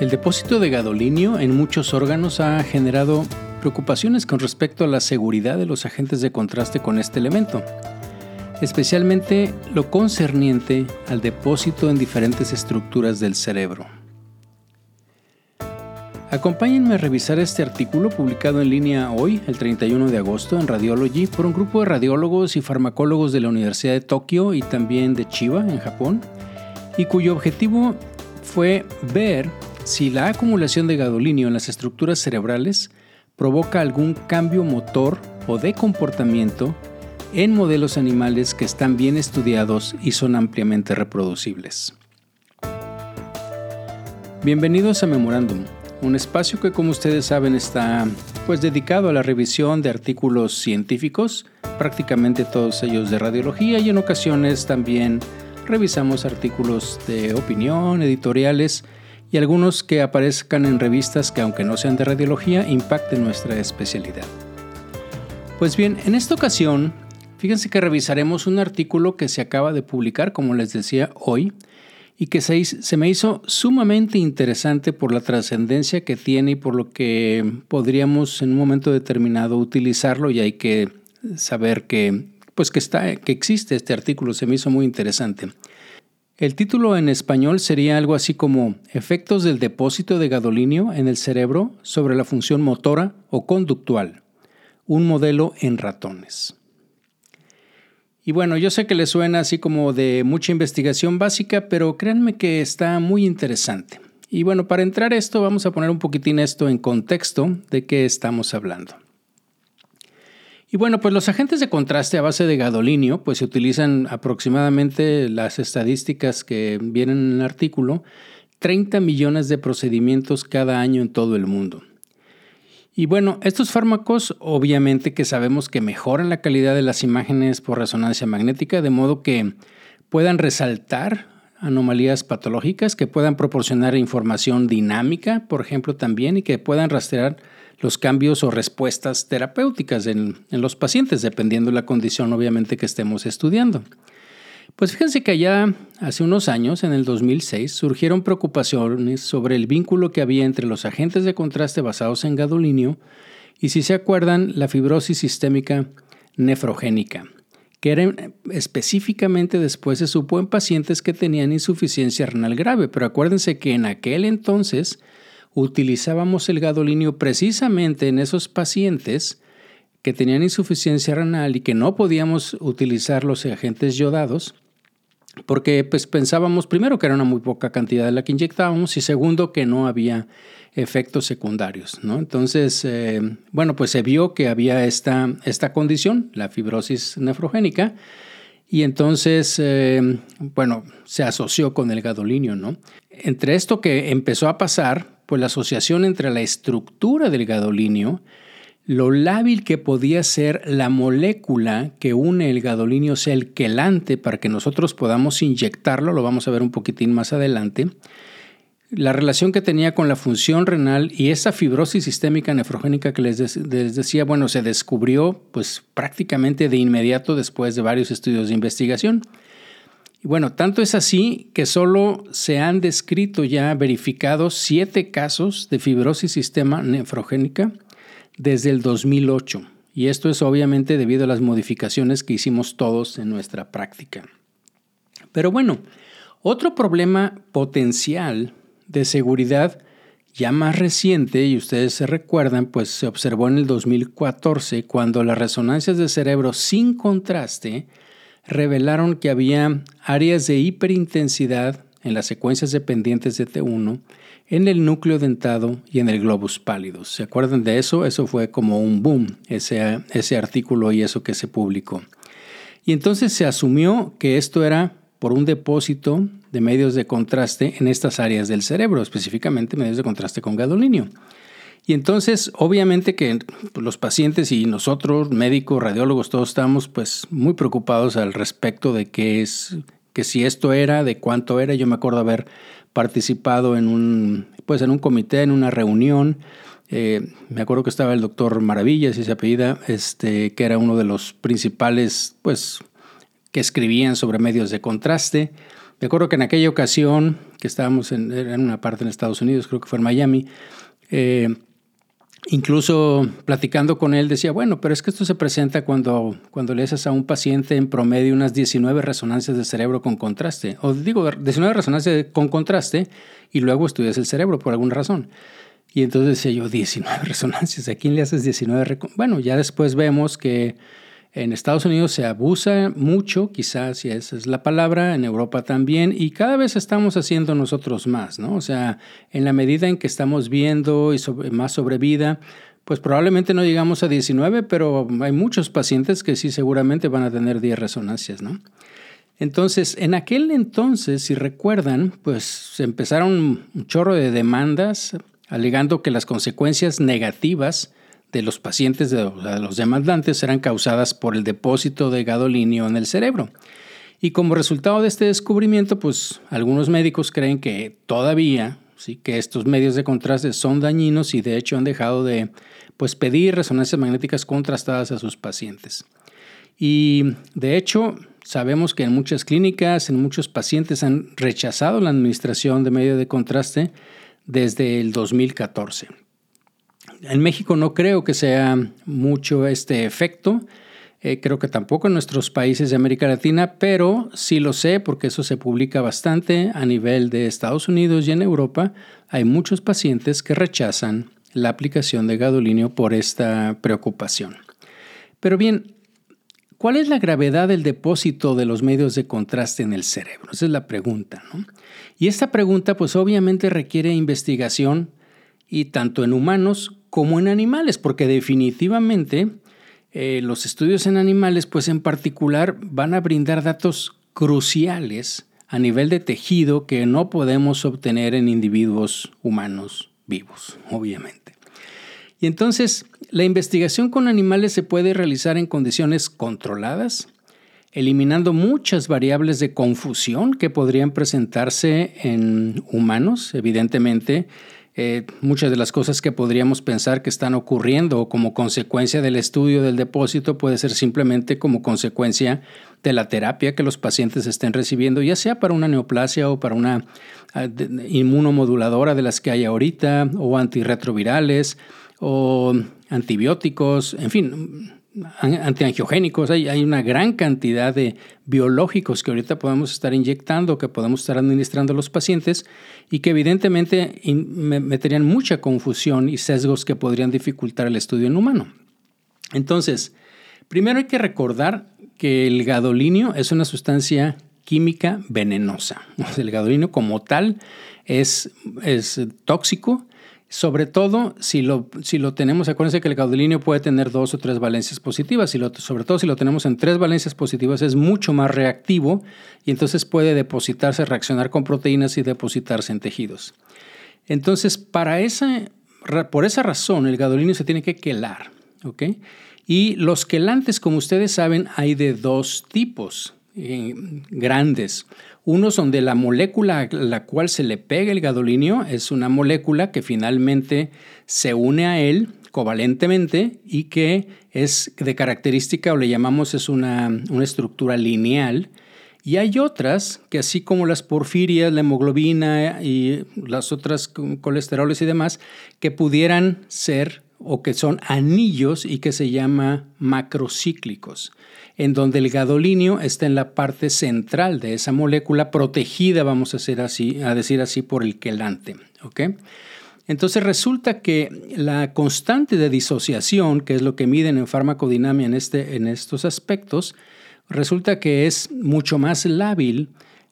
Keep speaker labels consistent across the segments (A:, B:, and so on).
A: El depósito de gadolinio en muchos órganos ha generado preocupaciones con respecto a la seguridad de los agentes de contraste con este elemento, especialmente lo concerniente al depósito en diferentes estructuras del cerebro. Acompáñenme a revisar este artículo publicado en línea hoy, el 31 de agosto, en Radiology, por un grupo de radiólogos y farmacólogos de la Universidad de Tokio y también de Chiba, en Japón, y cuyo objetivo fue ver si la acumulación de gadolinio en las estructuras cerebrales provoca algún cambio motor o de comportamiento en modelos animales que están bien estudiados y son ampliamente reproducibles. Bienvenidos a Memorándum, un espacio que como ustedes saben está pues dedicado a la revisión de artículos científicos, prácticamente todos ellos de radiología y en ocasiones también revisamos artículos de opinión, editoriales y algunos que aparezcan en revistas que aunque no sean de radiología impacten nuestra especialidad. Pues bien, en esta ocasión, fíjense que revisaremos un artículo que se acaba de publicar, como les decía hoy, y que se, se me hizo sumamente interesante por la trascendencia que tiene y por lo que podríamos en un momento determinado utilizarlo y hay que saber que, pues que, está, que existe este artículo, se me hizo muy interesante. El título en español sería algo así como Efectos del depósito de gadolinio en el cerebro sobre la función motora o conductual, un modelo en ratones. Y bueno, yo sé que le suena así como de mucha investigación básica, pero créanme que está muy interesante. Y bueno, para entrar esto vamos a poner un poquitín esto en contexto de qué estamos hablando. Y bueno, pues los agentes de contraste a base de gadolinio, pues se utilizan aproximadamente las estadísticas que vienen en el artículo, 30 millones de procedimientos cada año en todo el mundo. Y bueno, estos fármacos obviamente que sabemos que mejoran la calidad de las imágenes por resonancia magnética, de modo que puedan resaltar anomalías patológicas, que puedan proporcionar información dinámica, por ejemplo, también, y que puedan rastrear los cambios o respuestas terapéuticas en, los pacientes, dependiendo de la condición obviamente que estemos estudiando. Pues fíjense que allá hace unos años, en el 2006, surgieron preocupaciones sobre el vínculo que había entre los agentes de contraste basados en gadolinio y, si se acuerdan, la fibrosis sistémica nefrogénica, que era específicamente después se supo en pacientes que tenían insuficiencia renal grave. Pero acuérdense que en aquel entonces utilizábamos el gadolinio precisamente en esos pacientes que tenían insuficiencia renal y que no podíamos utilizar los agentes yodados, porque pues pensábamos primero que era una muy poca cantidad de la que inyectábamos y segundo que no había efectos secundarios. ¿no? Entonces, eh, bueno, pues se vio que había esta, esta condición, la fibrosis nefrogénica, y entonces, eh, bueno, se asoció con el gadolinio. ¿no? Entre esto que empezó a pasar, pues la asociación entre la estructura del gadolinio, lo lábil que podía ser la molécula que une el gadolinio, o sea, el quelante, para que nosotros podamos inyectarlo, lo vamos a ver un poquitín más adelante, la relación que tenía con la función renal y esa fibrosis sistémica nefrogénica que les, les, decía, bueno, se descubrió pues prácticamente de inmediato después de varios estudios de investigación. Y bueno, tanto es así que solo se han descrito ya verificados siete casos de fibrosis sistema nefrogénica desde el 2008. Y esto es obviamente debido a las modificaciones que hicimos todos en nuestra práctica. Pero bueno, otro problema potencial de seguridad ya más reciente, y ustedes se recuerdan, pues se observó en el 2014 cuando las resonancias de cerebro sin contraste revelaron que había áreas de hiperintensidad en las secuencias dependientes de T1 en el núcleo dentado y en el globus pálido. ¿Se acuerdan de eso? Eso fue como un boom, ese, ese artículo y eso que se publicó. Y entonces se asumió que esto era por un depósito de medios de contraste en estas áreas del cerebro, específicamente medios de contraste con gadolinio. Y entonces, obviamente que los pacientes y nosotros, médicos, radiólogos, todos estamos pues muy preocupados al respecto de qué es, que si esto era, de cuánto era. Yo me acuerdo haber participado en un, pues en un comité, en una reunión. Eh, me acuerdo que estaba el doctor Maravillas, y se apellida, este, que era uno de los principales, pues, que escribían sobre medios de contraste. Me acuerdo que en aquella ocasión que estábamos en, en una parte en Estados Unidos, creo que fue en Miami, eh, incluso platicando con él decía, bueno, pero es que esto se presenta cuando, cuando le haces a un paciente en promedio unas 19 resonancias de cerebro con contraste, o digo, 19 resonancias con contraste y luego estudias el cerebro por alguna razón. Y entonces decía yo, 19 resonancias, ¿a quién le haces 19? Bueno, ya después vemos que en Estados Unidos se abusa mucho, quizás si esa es la palabra, en Europa también, y cada vez estamos haciendo nosotros más, ¿no? O sea, en la medida en que estamos viendo y más sobre vida, pues probablemente no llegamos a 19, pero hay muchos pacientes que sí seguramente van a tener 10 resonancias, ¿no? Entonces, en aquel entonces, si recuerdan, pues empezaron un chorro de demandas alegando que las consecuencias negativas de los pacientes, de los demandantes, eran causadas por el depósito de gadolinio en el cerebro. Y como resultado de este descubrimiento, pues algunos médicos creen que todavía, sí, que estos medios de contraste son dañinos y de hecho han dejado de pues, pedir resonancias magnéticas contrastadas a sus pacientes. Y de hecho, sabemos que en muchas clínicas, en muchos pacientes han rechazado la administración de medios de contraste desde el 2014. En México no creo que sea mucho este efecto. Eh, creo que tampoco en nuestros países de América Latina, pero sí lo sé porque eso se publica bastante a nivel de Estados Unidos y en Europa. Hay muchos pacientes que rechazan la aplicación de gadolinio por esta preocupación. Pero bien, ¿cuál es la gravedad del depósito de los medios de contraste en el cerebro? Esa es la pregunta. Y esta pregunta pues obviamente requiere investigación y tanto en humanos como en animales, porque definitivamente eh, los estudios en animales, pues en particular, van a brindar datos cruciales a nivel de tejido que no podemos obtener en individuos humanos vivos, obviamente. Y entonces, la investigación con animales se puede realizar en condiciones controladas, eliminando muchas variables de confusión que podrían presentarse en humanos, evidentemente, eh, muchas de las cosas que podríamos pensar que están ocurriendo como consecuencia del estudio del depósito puede ser simplemente como consecuencia de la terapia que los pacientes estén recibiendo, ya sea para una neoplasia o para una ah, inmunomoduladora de las que hay ahorita, o antirretrovirales, o antibióticos, en fin, antiangiogénicos, hay, hay, una gran cantidad de biológicos que ahorita podemos estar inyectando, que podemos estar administrando a los pacientes y que evidentemente meterían mucha confusión y sesgos que podrían dificultar el estudio en humano. Entonces, primero hay que recordar que el gadolinio es una sustancia química venenosa. El gadolinio como tal es, es tóxico sobre todo si lo, si lo tenemos, acuérdense que el gadolinio puede tener dos o tres valencias positivas, y sobre todo si lo tenemos en tres valencias positivas es mucho más reactivo y entonces puede depositarse, reaccionar con proteínas y depositarse en tejidos. Entonces, para por esa razón el gadolinio se tiene que quelar. Y los quelantes, como ustedes saben, hay de dos tipos eh, grandes. Uno son de la molécula a la cual se le pega el gadolinio, es una molécula que finalmente se une a él covalentemente y que es de característica o le llamamos es una, una estructura lineal. Y hay otras que así como las porfirias, la hemoglobina y las otras colesteroles y demás, que pudieran ser o que son anillos y que se llama macrocíclicos en donde el gadolinio está en la parte central de esa molécula, protegida, vamos a, hacer así, a decir así, por el quelante. Entonces resulta que la constante de disociación, que es lo que miden en farmacodinamia en, este, en estos aspectos, resulta que es mucho más lábil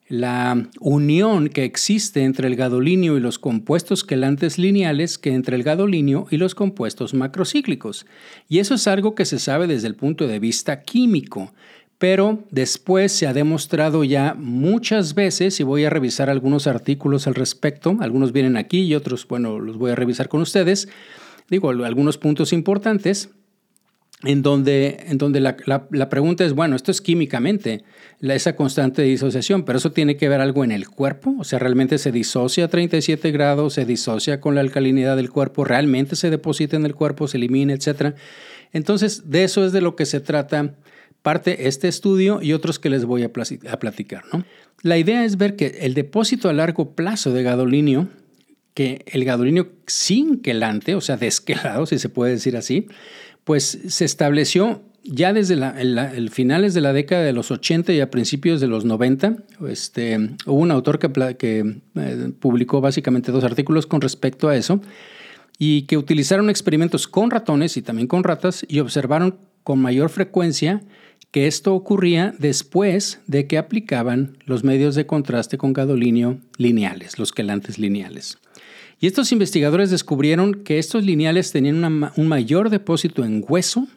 A: la unión que existe entre el gadolinio y los compuestos quelantes lineales que entre el gadolinio y los compuestos macrocíclicos. Y eso es algo que se sabe desde el punto de vista químico, pero después se ha demostrado ya muchas veces, y voy a revisar algunos artículos al respecto, algunos vienen aquí y otros, bueno, los voy a revisar con ustedes, digo, algunos puntos importantes, en donde, en donde la, la, pregunta es, bueno, esto es químicamente, la, esa constante de disociación, pero eso tiene que ver algo en el cuerpo, o sea, realmente se disocia a 37 grados, se disocia con la alcalinidad del cuerpo, realmente se deposita en el cuerpo, se elimina, etc. Entonces, de eso es de lo que se trata parte este estudio y otros que les voy a, platicar. ¿no? La idea es ver que el depósito a largo plazo de gadolinio, que el gadolinio sin quelante, o sea, desquelado, si se puede decir así, pues se estableció ya desde el, finales de la década de los 80 y a principios de los 90, este, hubo un autor que, eh, publicó básicamente dos artículos con respecto a eso y que utilizaron experimentos con ratones y también con ratas y observaron con mayor frecuencia que esto ocurría después de que aplicaban los medios de contraste con gadolinio lineales, los quelantes lineales. Y estos investigadores descubrieron que estos lineales tenían un mayor depósito en hueso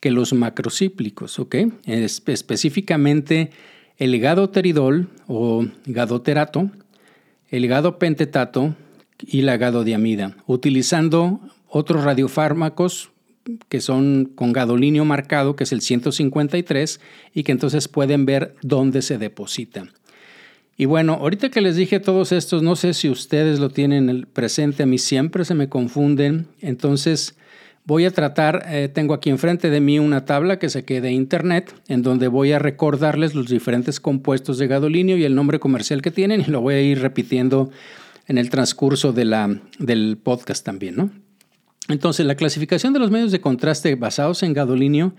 A: que los macrocíclicos, ¿ok? específicamente el gadoteridol o gadoterato, el gadopentetato y la gadodiamida, utilizando otros radiofármacos que son con gadolinio marcado, que es el 153, y que entonces pueden ver dónde se deposita. Y bueno, ahorita que les dije todos estos, no sé si ustedes lo tienen presente, a mí siempre se me confunden, entonces Voy a tratar, eh, tengo aquí enfrente de mí una tabla que se quede de internet, en donde voy a recordarles los diferentes compuestos de gadolinio y el nombre comercial que tienen, y lo voy a ir repitiendo en el transcurso de la, del podcast también, ¿no? Entonces, la clasificación de los medios de contraste basados en gadolinio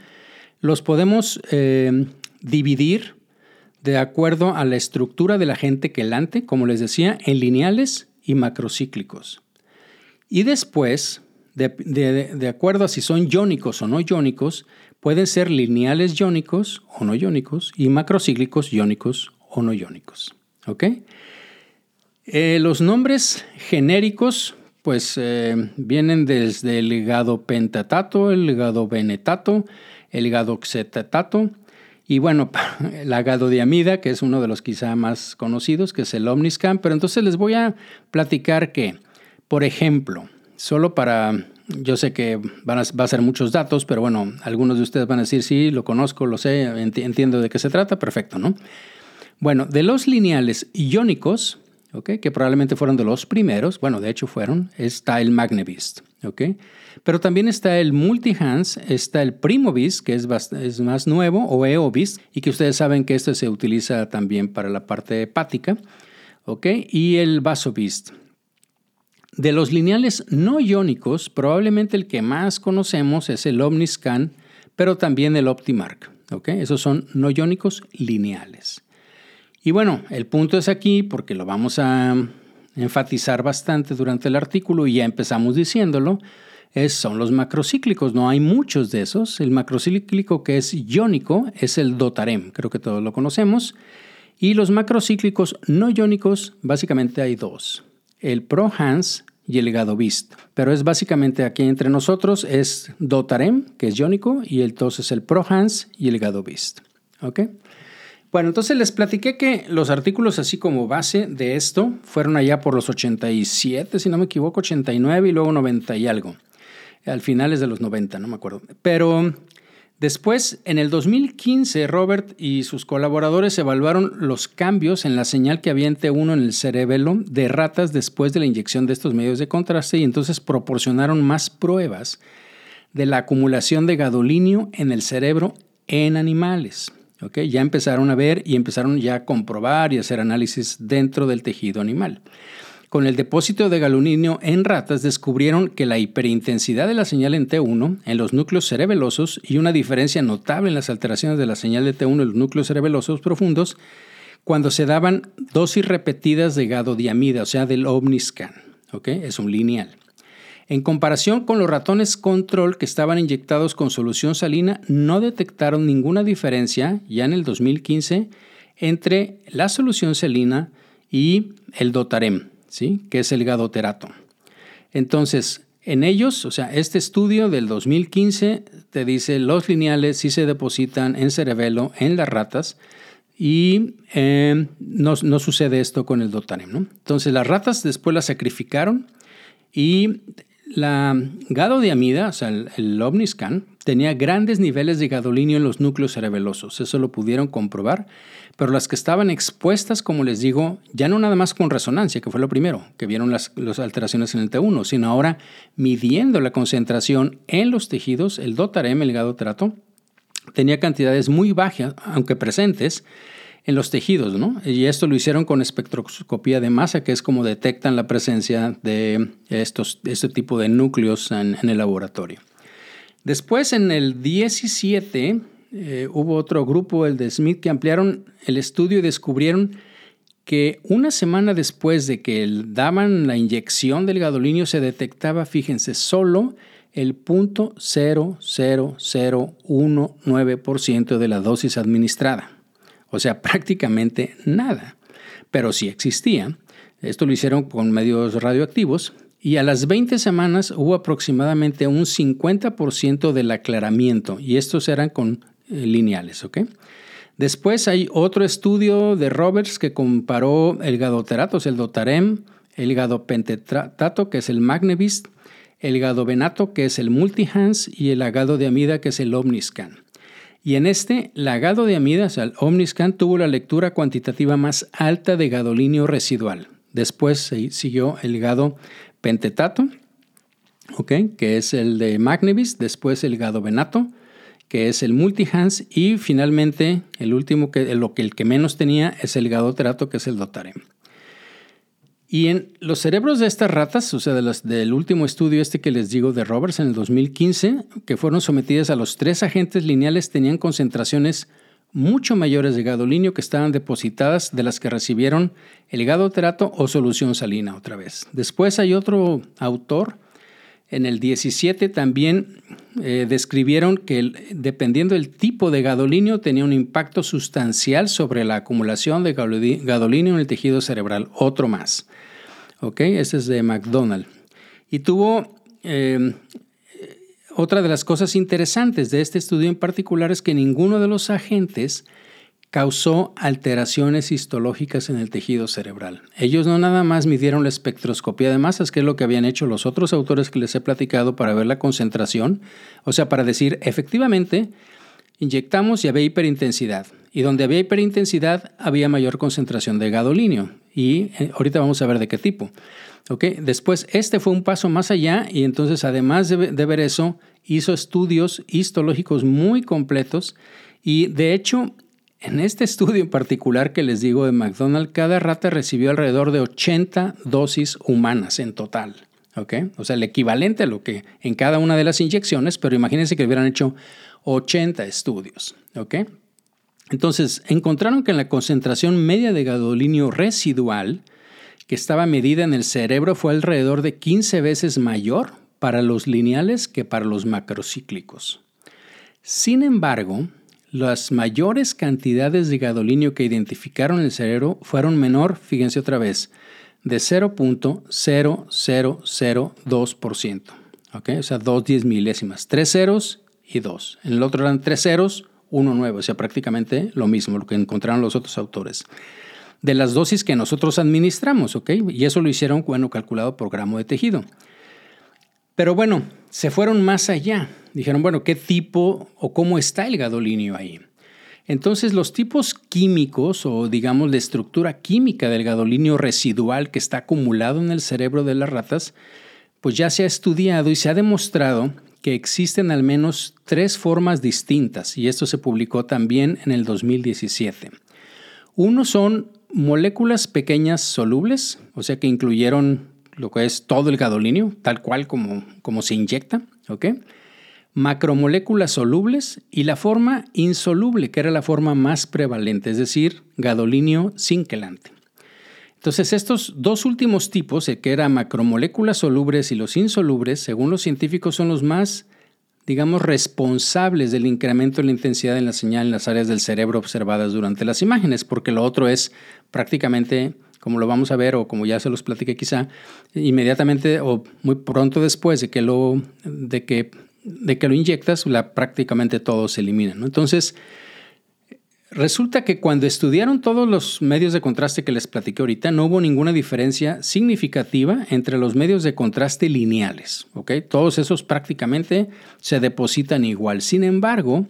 A: los podemos eh, dividir de acuerdo a la estructura del agente quelante, como les decía, en lineales y macrocíclicos. Y después de, acuerdo a si son iónicos o no iónicos, pueden ser lineales iónicos o no iónicos y macrocíclicos iónicos o no iónicos. ¿Ok? Eh, los nombres genéricos pues eh, vienen desde el gadopentatato, el gadobenetato, el gadoxetatato y bueno, la gadodiamida, que es uno de los quizá más conocidos, que es el Omniscan. Pero entonces les voy a platicar que, por ejemplo, solo para, yo sé que van a, va a ser muchos datos, pero bueno, algunos de ustedes van a decir, sí, lo conozco, lo sé, entiendo de qué se trata, perfecto, ¿no? Bueno, de los lineales iónicos, ¿ok? que probablemente fueron de los primeros, bueno, de hecho fueron, está el Magnevist, ¿ok? Pero también está el Multihans, está el Primovist, que es, más nuevo, o Eovist, y que ustedes saben que este se utiliza también para la parte hepática, ¿ok? Y el Vasovist. De los lineales no iónicos, probablemente el que más conocemos es el Omniscan, pero también el Optimark. Esos son no iónicos lineales. Y bueno, el punto es aquí, porque lo vamos a enfatizar bastante durante el artículo y ya empezamos diciéndolo, son los macrocíclicos. No hay muchos de esos. El macrocíclico que es iónico es el dotarem, creo que todos lo conocemos. Y los macrocíclicos no iónicos, básicamente hay dos el ProHans y el Gadovist. Pero es básicamente aquí entre nosotros es Dotarem, que es iónico, y entonces el ProHans y el Gadovist. ¿Ok? Bueno, entonces les platiqué que los artículos así como base de esto fueron allá por los 87, si no me equivoco, 89 y luego 90 y algo. Al finales de los 90, no me acuerdo. Pero Después, en el 2015, Robert y sus colaboradores evaluaron los cambios en la señal que había en T1 en el cerebelo de ratas después de la inyección de estos medios de contraste y entonces proporcionaron más pruebas de la acumulación de gadolinio en el cerebro en animales. Ya empezaron a ver y empezaron ya a comprobar y hacer análisis dentro del tejido animal. Con el depósito de galuminio en ratas descubrieron que la hiperintensidad de la señal en T1 en los núcleos cerebelosos y una diferencia notable en las alteraciones de la señal de T1 en los núcleos cerebelosos profundos cuando se daban dosis repetidas de gadodiamida, o sea, del Omniscan. Es un lineal. En comparación con los ratones control que estaban inyectados con solución salina, no detectaron ninguna diferencia ya en el 2015 entre la solución salina y el dotarem. ¿sí? que es el gadoterato. Entonces, en ellos, o sea, este estudio del 2015 te dice los lineales sí se depositan en cerebelo en las ratas y eh, no, sucede esto con el dotarem. ¿no? Entonces las ratas después las sacrificaron y la gadodiamida, o sea, el, el, Omniscan, tenía grandes niveles de gadolinio en los núcleos cerebelosos. Eso lo pudieron comprobar pero las que estaban expuestas, como les digo, ya no nada más con resonancia, que fue lo primero, que vieron las, alteraciones en el T1, sino ahora midiendo la concentración en los tejidos, el dotarem, el gadotrato, tenía cantidades muy bajas, aunque presentes, en los tejidos, ¿no? Y esto lo hicieron con espectroscopía de masa, que es como detectan la presencia de estos, este tipo de núcleos en, el laboratorio. Después, en el 17, eh, hubo otro grupo, el de Smith, que ampliaron el estudio y descubrieron que una semana después de que daban la inyección del gadolinio se detectaba, fíjense, solo el 0.00019% de la dosis administrada. O sea, prácticamente nada. Pero sí existía. Esto lo hicieron con medios radioactivos y a las 20 semanas hubo aproximadamente un 50% del aclaramiento y estos eran con eh, lineales. Después hay otro estudio de Roberts que comparó el gadoterato, el dotarem, el gadopentetrato, que es el magnevist, el gadovenato, que es el multihans, y el agado de amida, que es el omniscan. Y en este, el agado de amida, o sea, el omniscan, tuvo la lectura cuantitativa más alta de gadolinio residual. Después siguió el gado pentetato, que es el de magnevist, después el gadovenato, que es el multihans, y finalmente el último, que, que el que menos tenía, es el gadoterato, que es el dotarem. Y en los cerebros de estas ratas, o sea, del último estudio este que les digo de Roberts en el 2015, que fueron sometidas a los tres agentes lineales, tenían concentraciones mucho mayores de gadolinio que estaban depositadas de las que recibieron el gadoterato o solución salina otra vez. Después hay otro autor en el 17 también eh, describieron que dependiendo del tipo de gadolinio tenía un impacto sustancial sobre la acumulación de gadolinio en el tejido cerebral. Otro más. ¿Ok? Ese es de McDonald. Y tuvo em, otra de las cosas interesantes de este estudio en particular es que ninguno de los agentes causó alteraciones histológicas en el tejido cerebral. Ellos no nada más midieron la espectroscopía de masas, que es lo que habían hecho los otros autores que les he platicado para ver la concentración, o sea, para decir, efectivamente, inyectamos y había hiperintensidad, y donde había hiperintensidad había mayor concentración de gadolinio, y eh, ahorita vamos a ver de qué tipo. Después, este fue un paso más allá y entonces, además de ver eso, hizo estudios histológicos muy completos y de hecho en este estudio en particular que les digo de McDonald's, cada rata recibió alrededor de 80 dosis humanas en total. O sea, el equivalente a lo que en cada una de las inyecciones, pero imagínense que hubieran hecho 80 estudios. Entonces, encontraron que la concentración media de gadolinio residual que estaba medida en el cerebro fue alrededor de 15 veces mayor para los lineales que para los macrocíclicos. Sin embargo, las mayores cantidades de gadolinio que identificaron en el cerebro fueron menor, fíjense otra vez, de 0.0002%. ¿ok? O sea, dos diez milésimas. Tres ceros y dos. En el otro eran tres ceros, uno nuevo. O sea, prácticamente lo mismo, lo que encontraron los otros autores. De las dosis que nosotros administramos, ¿ok? Y eso lo hicieron, bueno, calculado por gramo de tejido. Pero bueno, se fueron más allá. Dijeron, bueno, ¿qué tipo o cómo está el gadolinio ahí? Entonces los tipos químicos o digamos de estructura química del gadolinio residual que está acumulado en el cerebro de las ratas, pues ya se ha estudiado y se ha demostrado que existen al menos tres formas distintas y esto se publicó también en el 2017. Uno son moléculas pequeñas solubles, o sea que incluyeron lo que es todo el gadolinio, tal cual como, como se inyecta, ¿ok? macromoléculas solubles y la forma insoluble, que era la forma más prevalente, es decir, gadolinio sin quelante. Entonces, estos dos últimos tipos, el que era macromoléculas solubles y los insolubles, según los científicos, son los más, digamos, responsables del incremento de la intensidad en la señal en las áreas del cerebro observadas durante las imágenes, porque lo otro es prácticamente como lo vamos a ver o como ya se los platiqué quizá, inmediatamente o muy pronto después de que, lo, de que de que lo inyectas, la, prácticamente todo se elimina. Entonces, resulta que cuando estudiaron todos los medios de contraste que les platiqué ahorita, no hubo ninguna diferencia significativa entre los medios de contraste lineales. Todos esos prácticamente se depositan igual. Sin embargo,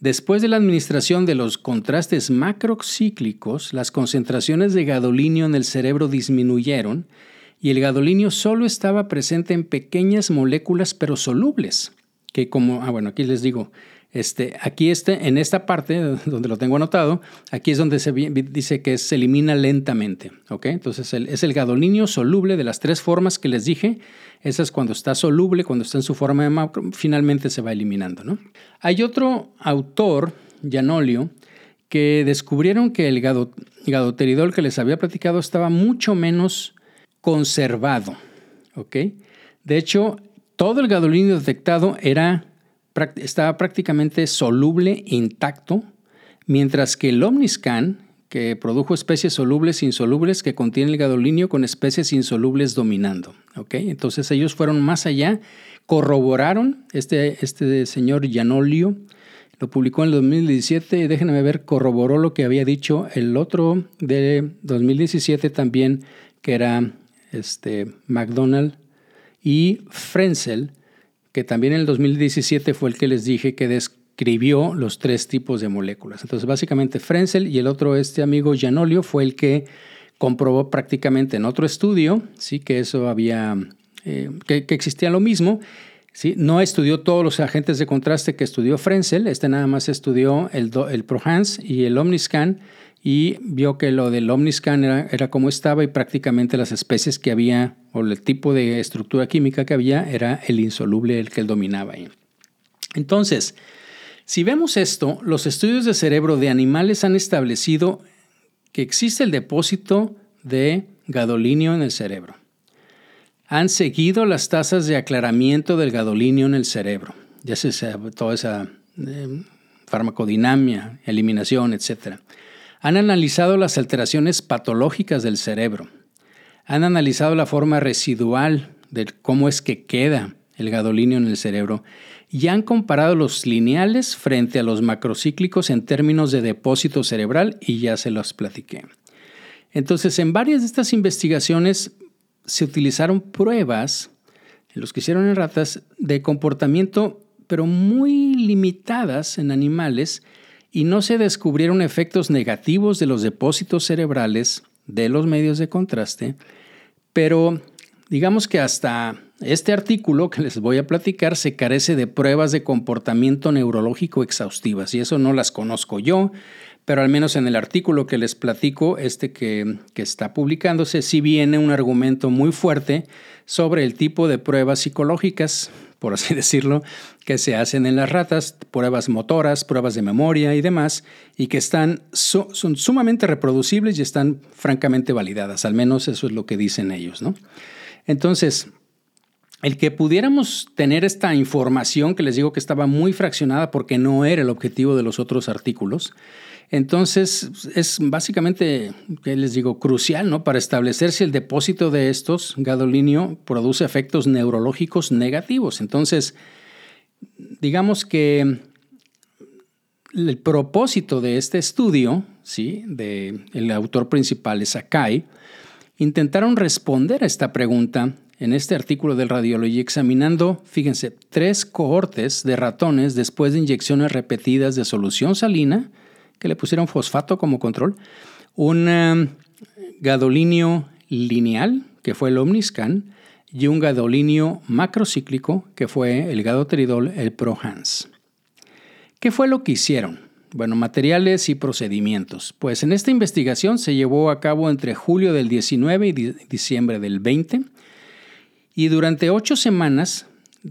A: Después de la administración de los contrastes macrocíclicos, las concentraciones de gadolinio en el cerebro disminuyeron y el gadolinio solo estaba presente en pequeñas moléculas pero solubles, que como, ah bueno, aquí les digo, Este, aquí este, en esta parte donde lo tengo anotado, aquí es donde se dice que se elimina lentamente. ¿ok? Entonces es el gadolinio soluble de las tres formas que les dije. Esa es cuando está soluble, cuando está en su forma de macro, finalmente se va eliminando. ¿no? Hay otro autor, Janolio, que descubrieron que el gadoteridol que les había platicado estaba mucho menos conservado. ¿ok? De hecho, todo el gadolinio detectado era, estaba prácticamente soluble, intacto, mientras que el Omniscan, que produjo especies solubles e insolubles que contiene el gadolinio con especies insolubles dominando. ¿ok? Entonces ellos fueron más allá, corroboraron, este, este señor Janolio lo publicó en el 2017 y déjenme ver, corroboró lo que había dicho el otro de 2017 también, que era este, McDonald y Frenzel, que también en el 2017 fue el que les dije que describió los tres tipos de moléculas. Entonces, básicamente Frenzel y el otro, este amigo Janolio, fue el que comprobó prácticamente en otro estudio, sí, que eso había, eh, que, existía lo mismo. ¿sí? No estudió todos los agentes de contraste que estudió Frenzel, este nada más estudió el, el ProHance y el Omniscan y vio que lo del Omniscan era, como estaba y prácticamente las especies que había o el tipo de estructura química que había era el insoluble el que él dominaba ahí. Entonces, si vemos esto, los estudios de cerebro de animales han establecido que existe el depósito de gadolinio en el cerebro. Han seguido las tasas de aclaramiento del gadolinio en el cerebro, ya sea toda esa eh, farmacodinamia, eliminación, etcétera. Han analizado las alteraciones patológicas del cerebro. Han analizado la forma residual de cómo es que queda el gadolinio en el cerebro y han comparado los lineales frente a los macrocíclicos en términos de depósito cerebral y ya se los platiqué. Entonces, en varias de estas investigaciones se utilizaron pruebas, en los que hicieron en ratas, de comportamiento, pero muy limitadas en animales y no se descubrieron efectos negativos de los depósitos cerebrales de los medios de contraste, pero digamos que hasta este artículo que les voy a platicar se carece de pruebas de comportamiento neurológico exhaustivas y eso no las conozco yo, pero al menos en el artículo que les platico, este que, que está publicándose, sí viene un argumento muy fuerte sobre el tipo de pruebas psicológicas por así decirlo, que se hacen en las ratas, pruebas motoras, pruebas de memoria y demás, y que están, son sumamente reproducibles y están francamente validadas, al menos eso es lo que dicen ellos. ¿no? Entonces, el que pudiéramos tener esta información que les digo que estaba muy fraccionada porque no era el objetivo de los otros artículos, entonces, es básicamente, ¿qué les digo?, crucial, ¿no? Para establecer si el depósito de estos, gadolinio, produce efectos neurológicos negativos. Entonces, digamos que el propósito de este estudio, ¿sí? De el autor principal es Akai, intentaron responder a esta pregunta en este artículo del Radiology examinando, fíjense, tres cohortes de ratones después de inyecciones repetidas de solución salina, que le pusieron fosfato como control, un um, gadolinio lineal, que fue el Omniscan, y un gadolinio macrocíclico, que fue el gadoteridol, el ProHans. ¿Qué fue lo que hicieron? Bueno, materiales y procedimientos. Pues en esta investigación se llevó a cabo entre julio del 19 y diciembre del 20 y durante ocho semanas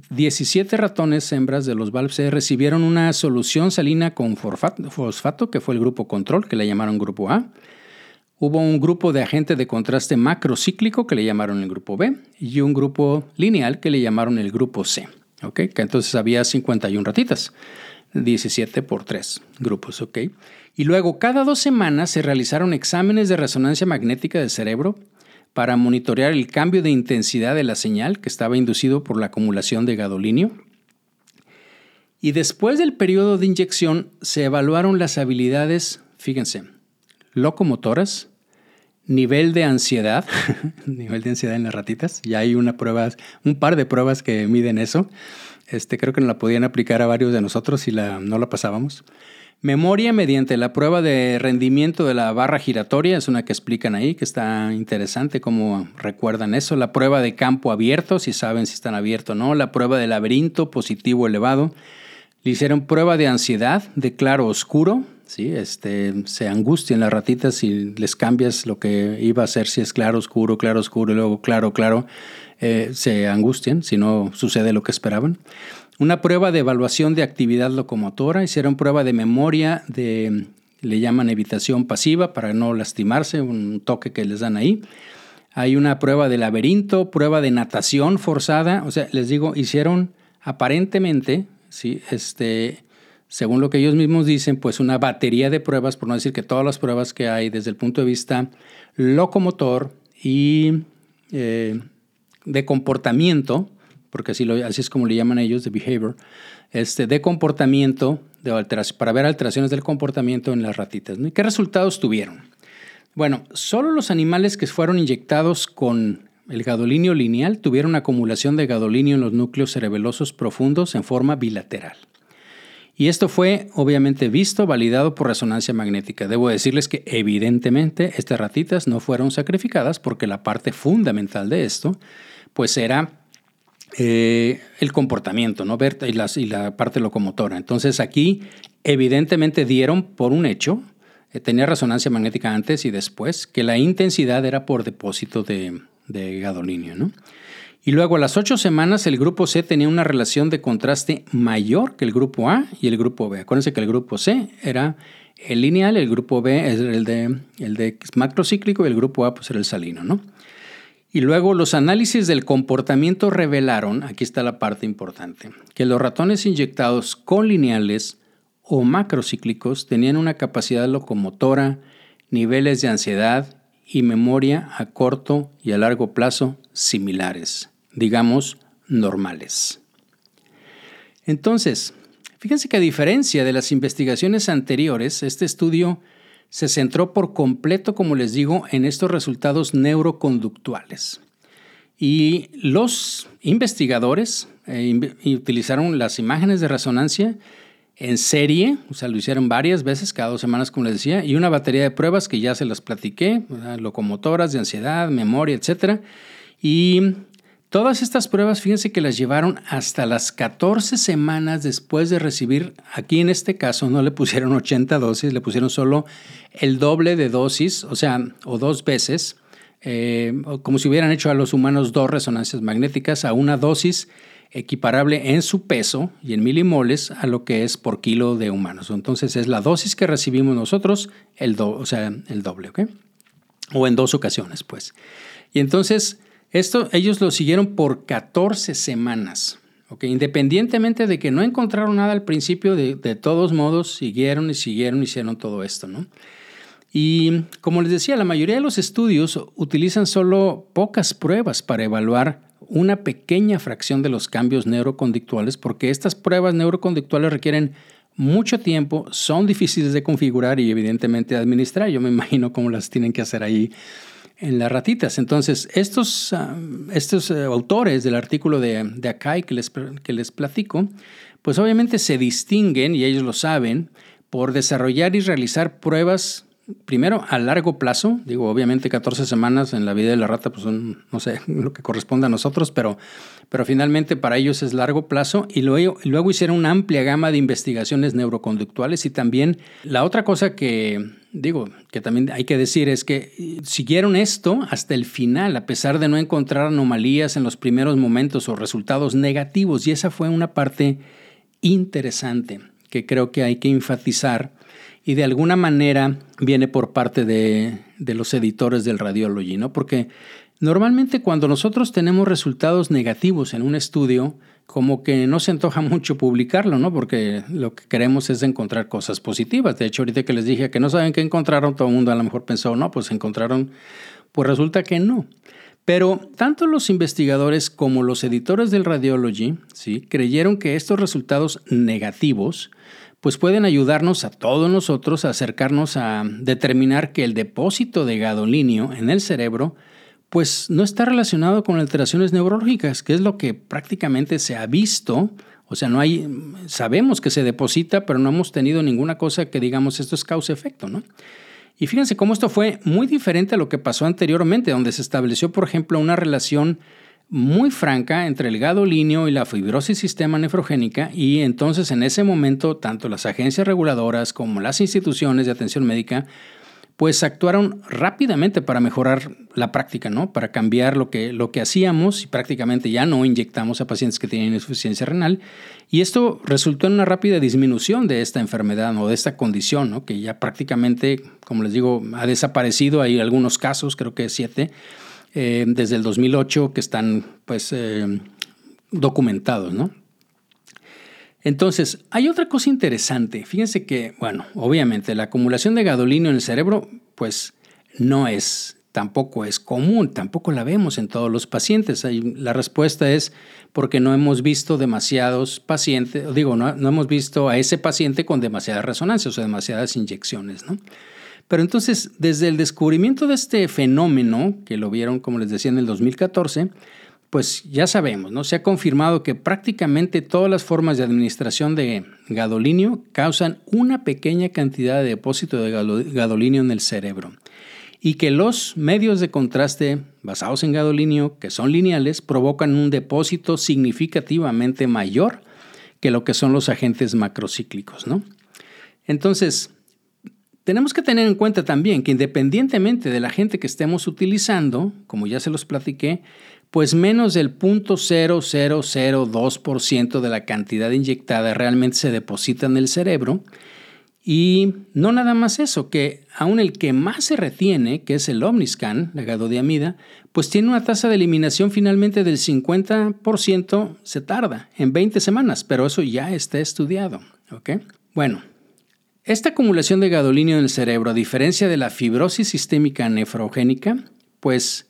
A: 17 ratones hembras de los C recibieron una solución salina con fosfato, que fue el grupo control, que le llamaron grupo A. Hubo un grupo de agente de contraste macrocíclico, que le llamaron el grupo B, y un grupo lineal, que le llamaron el grupo C. Que entonces había 51 ratitas, 17 por 3 grupos. Y luego, cada dos semanas se realizaron exámenes de resonancia magnética del cerebro para monitorear el cambio de intensidad de la señal que estaba inducido por la acumulación de gadolinio. Y después del periodo de inyección se evaluaron las habilidades, fíjense, locomotoras, nivel de ansiedad, nivel de ansiedad en las ratitas, ya hay una prueba, un par de pruebas que miden eso. Este, creo que no la podían aplicar a varios de nosotros si la, no la pasábamos. Memoria mediante la prueba de rendimiento de la barra giratoria, es una que explican ahí, que está interesante cómo recuerdan eso. La prueba de campo abierto, si saben si están abiertos o no. La prueba de laberinto positivo elevado. Le hicieron prueba de ansiedad de claro oscuro, ¿sí? este, se angustian las ratitas si les cambias lo que iba a ser, si es claro oscuro, claro oscuro y luego claro, claro, eh, se angustian si no sucede lo que esperaban. Una prueba de evaluación de actividad locomotora, hicieron prueba de memoria de, le llaman evitación pasiva para no lastimarse, un toque que les dan ahí. Hay una prueba de laberinto, prueba de natación forzada, o sea, les digo, hicieron aparentemente, ¿sí? este, según lo que ellos mismos dicen, pues una batería de pruebas, por no decir que todas las pruebas que hay desde el punto de vista locomotor y eh, de comportamiento, porque así, lo, así es como le llaman ellos, de behavior, este, de comportamiento, para ver alteraciones del comportamiento en las ratitas. ¿Y qué resultados tuvieron? Bueno, solo los animales que fueron inyectados con el gadolinio lineal tuvieron acumulación de gadolinio en los núcleos cerebelosos profundos en forma bilateral. Y esto fue obviamente visto, validado por resonancia magnética. Debo decirles que evidentemente estas ratitas no fueron sacrificadas porque la parte fundamental de esto pues era eh, el comportamiento, ¿no? y, y la parte locomotora. Entonces aquí evidentemente dieron por un hecho, eh, tenía resonancia magnética antes y después, que la intensidad era por depósito de, de gadolinio, ¿no? Y luego a las ocho semanas el grupo C tenía una relación de contraste mayor que el grupo A y el grupo B. Acuérdense que el grupo C era el lineal, el grupo B es el de, el de macrocíclico y el grupo A pues era el salino, ¿no? Y luego los análisis del comportamiento revelaron, aquí está la parte importante, que los ratones inyectados con lineales o macrocíclicos tenían una capacidad locomotora, niveles de ansiedad y memoria a corto y a largo plazo similares digamos, normales. Entonces, fíjense que a diferencia de las investigaciones anteriores, este estudio se centró por completo, como les digo, en estos resultados neuroconductuales. Y los investigadores eh, utilizaron las imágenes de resonancia en serie, o sea, lo hicieron varias veces, cada dos semanas, como les decía, y una batería de pruebas que ya se las platiqué, locomotoras de ansiedad, memoria, etc. Y Todas estas pruebas, fíjense que las llevaron hasta las 14 semanas después de recibir, aquí en este caso no le pusieron 80 dosis, le pusieron solo el doble de dosis, o sea, o dos veces, eh, como si hubieran hecho a los humanos dos resonancias magnéticas a una dosis equiparable en su peso y en milimoles a lo que es por kilo de humanos. Entonces es la dosis que recibimos nosotros, el o sea, el doble, ¿ok? O en dos ocasiones, pues. Y entonces esto ellos lo siguieron por 14 semanas. Independientemente de que no encontraron nada al principio, de, todos modos siguieron y siguieron hicieron todo esto. ¿no? Y como les decía, la mayoría de los estudios utilizan solo pocas pruebas para evaluar una pequeña fracción de los cambios neuroconductuales, porque estas pruebas neuroconductuales requieren mucho tiempo, son difíciles de configurar y evidentemente de administrar. Yo me imagino cómo las tienen que hacer ahí en las ratitas. Entonces, estos, ah, estos eh, autores del artículo de, de Akai que les, que les platico, pues obviamente se distinguen, y ellos lo saben, por desarrollar y realizar pruebas primero a largo plazo, digo, obviamente 14 semanas en la vida de la rata, pues no sé, lo que corresponde a nosotros, pero, pero finalmente para ellos es largo plazo. Y luego, luego hicieron una amplia gama de investigaciones neuroconductuales. Y también la otra cosa que, digo, que también hay que decir es que siguieron esto hasta el final, a pesar de no encontrar anomalías en los primeros momentos o resultados negativos y esa fue una parte interesante que creo que hay que enfatizar y de alguna manera viene por parte de, los editores del Radiology, ¿no? Porque normalmente cuando nosotros tenemos resultados negativos en un estudio, como que no se antoja mucho publicarlo, ¿no? Porque lo que queremos es encontrar cosas positivas. De hecho, ahorita que les dije que no saben qué encontraron, todo el mundo a lo mejor pensó, no, pues encontraron, pues resulta que no. Pero tanto los investigadores como los editores del Radiology, ¿sí? Creyeron que estos resultados negativos pues pueden ayudarnos a todos nosotros a acercarnos a determinar que el depósito de gadolinio en el cerebro pues no está relacionado con alteraciones neurológicas, que es lo que prácticamente se ha visto. O sea, no hay, sabemos que se deposita, pero no hemos tenido ninguna cosa que digamos esto es causa-efecto, ¿no? Y fíjense cómo esto fue muy diferente a lo que pasó anteriormente, donde se estableció, por ejemplo, una relación muy franca entre el gadolíneo y la fibrosis sistema nefrogénica y entonces en ese momento tanto las agencias reguladoras como las instituciones de atención médica pues actuaron rápidamente para mejorar la práctica, ¿no? Para cambiar lo que, lo que hacíamos y prácticamente ya no inyectamos a pacientes que tienen insuficiencia renal. Y esto resultó en una rápida disminución de esta enfermedad o de esta condición, ¿no? Que ya prácticamente, como les digo, ha desaparecido. Hay algunos casos, creo que siete, eh, desde el 2008 que están, pues, eh, documentados, ¿no? Entonces, hay otra cosa interesante. Fíjense que, bueno, obviamente la acumulación de gadolino en el cerebro, pues no es, tampoco es común, tampoco la vemos en todos los pacientes. La respuesta es porque no hemos visto demasiados pacientes, digo, no, no hemos visto a ese paciente con demasiadas resonancias o demasiadas inyecciones, ¿no? Pero entonces, desde el descubrimiento de este fenómeno, que lo vieron, como les decía, en el 2014, pues ya sabemos, ¿no? Se ha confirmado que prácticamente todas las formas de administración de gadolinio causan una pequeña cantidad de depósito de gadolinio en el cerebro y que los medios de contraste basados en gadolinio, que son lineales, provocan un depósito significativamente mayor que lo que son los agentes macrocíclicos, ¿no? Entonces, tenemos que tener en cuenta también que independientemente de la gente que estemos utilizando, como ya se los platiqué, pues menos del 0.0002% de la cantidad inyectada realmente se deposita en el cerebro. Y no nada más eso, que aún el que más se retiene, que es el Omniscan, la gadodiamida, pues tiene una tasa de eliminación finalmente del 50%, se tarda en 20 semanas, pero eso ya está estudiado. Bueno, esta acumulación de gadolinio en el cerebro, a diferencia de la fibrosis sistémica nefrogénica, pues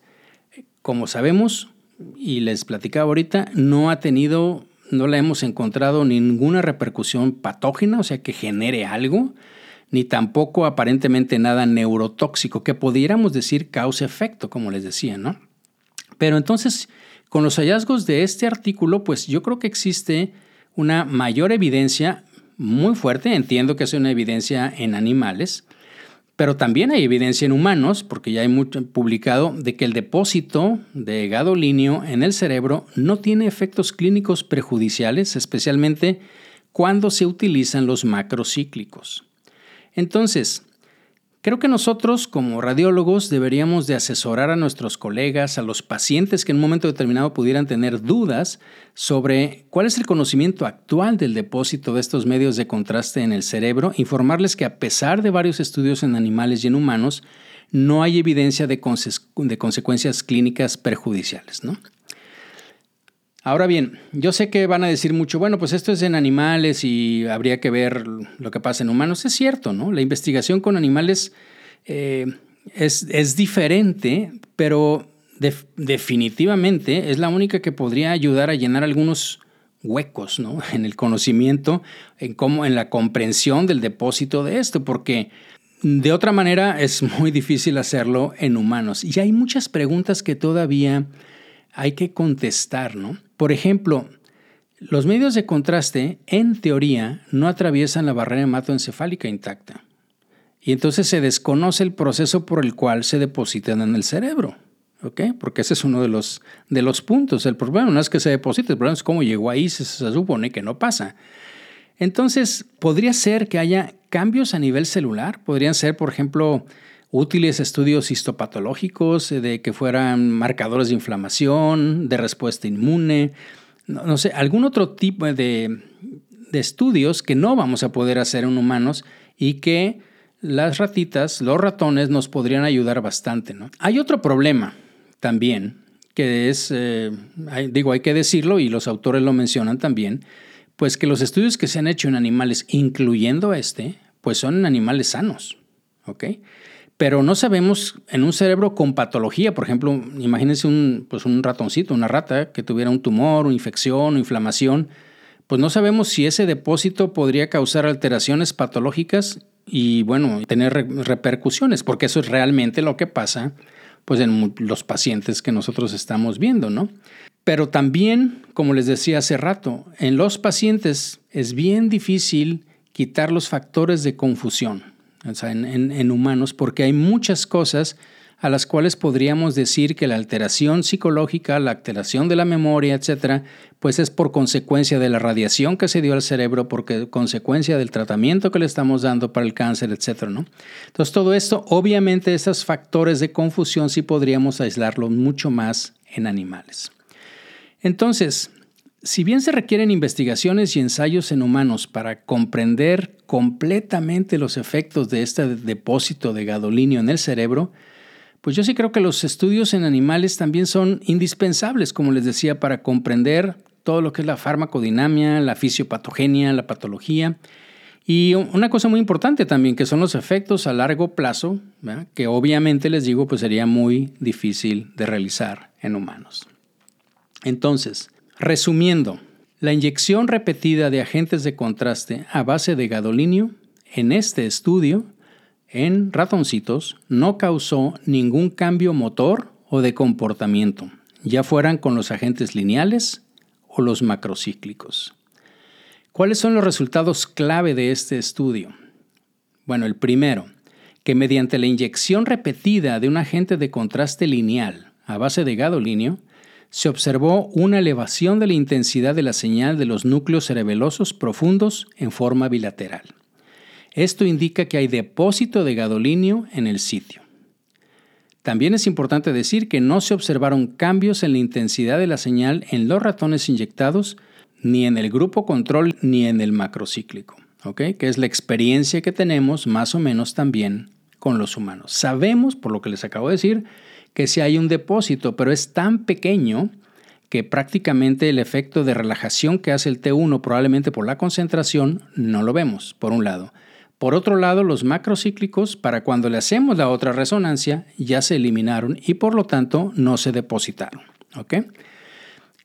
A: como sabemos, y les platicaba ahorita, no ha tenido, no la hemos encontrado ninguna repercusión patógena, o sea, que genere algo, ni tampoco aparentemente nada neurotóxico, que pudiéramos decir causa-efecto, como les decía, ¿no? Pero entonces, con los hallazgos de este artículo, pues yo creo que existe una mayor evidencia muy fuerte, entiendo que es una evidencia en animales, pero también hay evidencia en humanos, porque ya hay mucho publicado, de que el depósito de gadolinio en el cerebro no tiene efectos clínicos prejudiciales, especialmente cuando se utilizan los macrocíclicos. Entonces, Creo que nosotros como radiólogos deberíamos de asesorar a nuestros colegas, a los pacientes que en un momento determinado pudieran tener dudas sobre cuál es el conocimiento actual del depósito de estos medios de contraste en el cerebro, informarles que a pesar de varios estudios en animales y en humanos, no hay evidencia de, consecuencias clínicas perjudiciales. ¿no? Ahora bien, yo sé que van a decir mucho, bueno, pues esto es en animales y habría que ver lo que pasa en humanos. Es cierto, ¿no? La investigación con animales eh, es, diferente, pero definitivamente es la única que podría ayudar a llenar algunos huecos, ¿no? En el conocimiento, en cómo, en la comprensión del depósito de esto, porque de otra manera es muy difícil hacerlo en humanos. Y hay muchas preguntas que todavía hay que contestar, ¿no? Por ejemplo, los medios de contraste, en teoría, no atraviesan la barrera hematoencefálica intacta. Y entonces se desconoce el proceso por el cual se depositan en el cerebro. ¿Ok? Porque ese es uno de los, de los puntos. El problema no es que se deposite, el problema es cómo llegó ahí, se, se supone que no pasa. Entonces, podría ser que haya cambios a nivel celular. Podrían ser, por ejemplo, útiles estudios histopatológicos, eh, de que fueran marcadores de inflamación, de respuesta inmune, no, sé, algún otro tipo de, estudios que no vamos a poder hacer en humanos y que las ratitas, los ratones nos podrían ayudar bastante. ¿no? Hay otro problema también, que es, eh, digo, hay que decirlo y los autores lo mencionan también, pues que los estudios que se han hecho en animales, incluyendo este, pues son en animales sanos. ¿ok?, pero no sabemos en un cerebro con patología, por ejemplo, imagínense un, pues un ratoncito, una rata que tuviera un tumor, una infección o inflamación, pues no sabemos si ese depósito podría causar alteraciones patológicas y bueno, tener repercusiones, porque eso es realmente lo que pasa pues en los pacientes que nosotros estamos viendo, ¿no? Pero también, como les decía hace rato, en los pacientes es bien difícil quitar los factores de confusión en, humanos, porque hay muchas cosas a las cuales podríamos decir que la alteración psicológica, la alteración de la memoria, etcétera, pues es por consecuencia de la radiación que se dio al cerebro, por consecuencia del tratamiento que le estamos dando para el cáncer, etcétera, ¿no? Entonces, todo esto, obviamente, esos factores de confusión sí podríamos aislarlos mucho más en animales. Entonces, si bien se requieren investigaciones y ensayos en humanos para comprender completamente los efectos de este depósito de gadolinio en el cerebro, pues yo sí creo que los estudios en animales también son indispensables, como les decía, para comprender todo lo que es la farmacodinamia, la fisiopatogenia, la patología. Y una cosa muy importante también, que son los efectos a largo plazo, que obviamente les digo, pues sería muy difícil de realizar en humanos. Entonces, resumiendo, la inyección repetida de agentes de contraste a base de gadolinio en este estudio en ratoncitos no causó ningún cambio motor o de comportamiento, ya fueran con los agentes lineales o los macrocíclicos. ¿Cuáles son los resultados clave de este estudio? Bueno, el primero, que mediante la inyección repetida de un agente de contraste lineal a base de gadolinio, se observó una elevación de la intensidad de la señal de los núcleos cerebelosos profundos en forma bilateral. Esto indica que hay depósito de gadolinio en el sitio. También es importante decir que no se observaron cambios en la intensidad de la señal en los ratones inyectados, ni en el grupo control ni en el macrocíclico, que es la experiencia que tenemos más o menos también con los humanos. Sabemos, por lo que les acabo de decir, que si hay un depósito, pero es tan pequeño que prácticamente el efecto de relajación que hace el T1 probablemente por la concentración no lo vemos, por un lado. Por otro lado, los macrocíclicos, para cuando le hacemos la otra resonancia, ya se eliminaron y por lo tanto no se depositaron.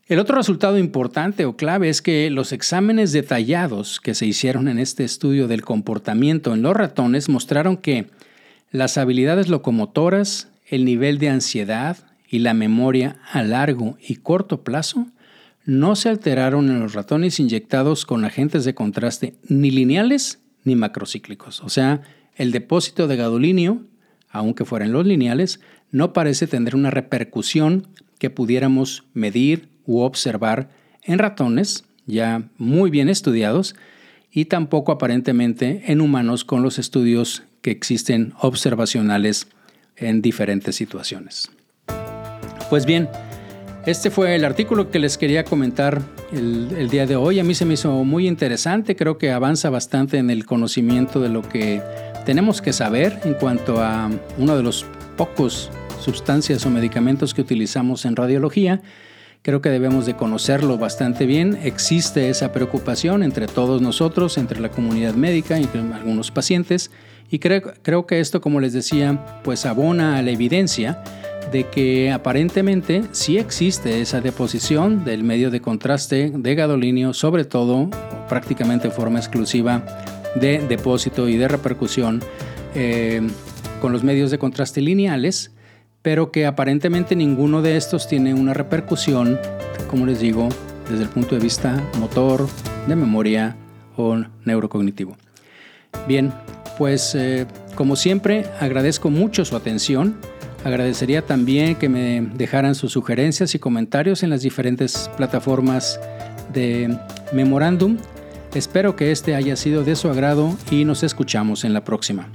A: El otro resultado importante o clave es que los exámenes detallados que se hicieron en este estudio del comportamiento en los ratones mostraron que las habilidades locomotoras, el nivel de ansiedad y la memoria a largo y corto plazo no se alteraron en los ratones inyectados con agentes de contraste ni lineales ni macrocíclicos. O sea, el depósito de gadolinio, aunque fueran los lineales, no parece tener una repercusión que pudiéramos medir u observar en ratones ya muy bien estudiados y tampoco aparentemente en humanos con los estudios que existen observacionales en diferentes situaciones. Pues bien, este fue el artículo que les quería comentar el, día de hoy. A mí se me hizo muy interesante, creo que avanza bastante en el conocimiento de lo que tenemos que saber en cuanto a uno de los pocos sustancias o medicamentos que utilizamos en radiología. Creo que debemos de conocerlo bastante bien. Existe esa preocupación entre todos nosotros, entre la comunidad médica y algunos pacientes. Y creo, creo que esto, como les decía, pues abona a la evidencia de que aparentemente sí existe esa deposición del medio de contraste de gadolinio, sobre todo prácticamente en forma exclusiva de depósito y de repercusión eh, con los medios de contraste lineales, pero que aparentemente ninguno de estos tiene una repercusión, como les digo, desde el punto de vista motor, de memoria o neurocognitivo. Bien, pues eh, como siempre agradezco mucho su atención. Agradecería también que me dejaran sus sugerencias y comentarios en las diferentes plataformas de Memorándum. Espero que este haya sido de su agrado y nos escuchamos en la próxima.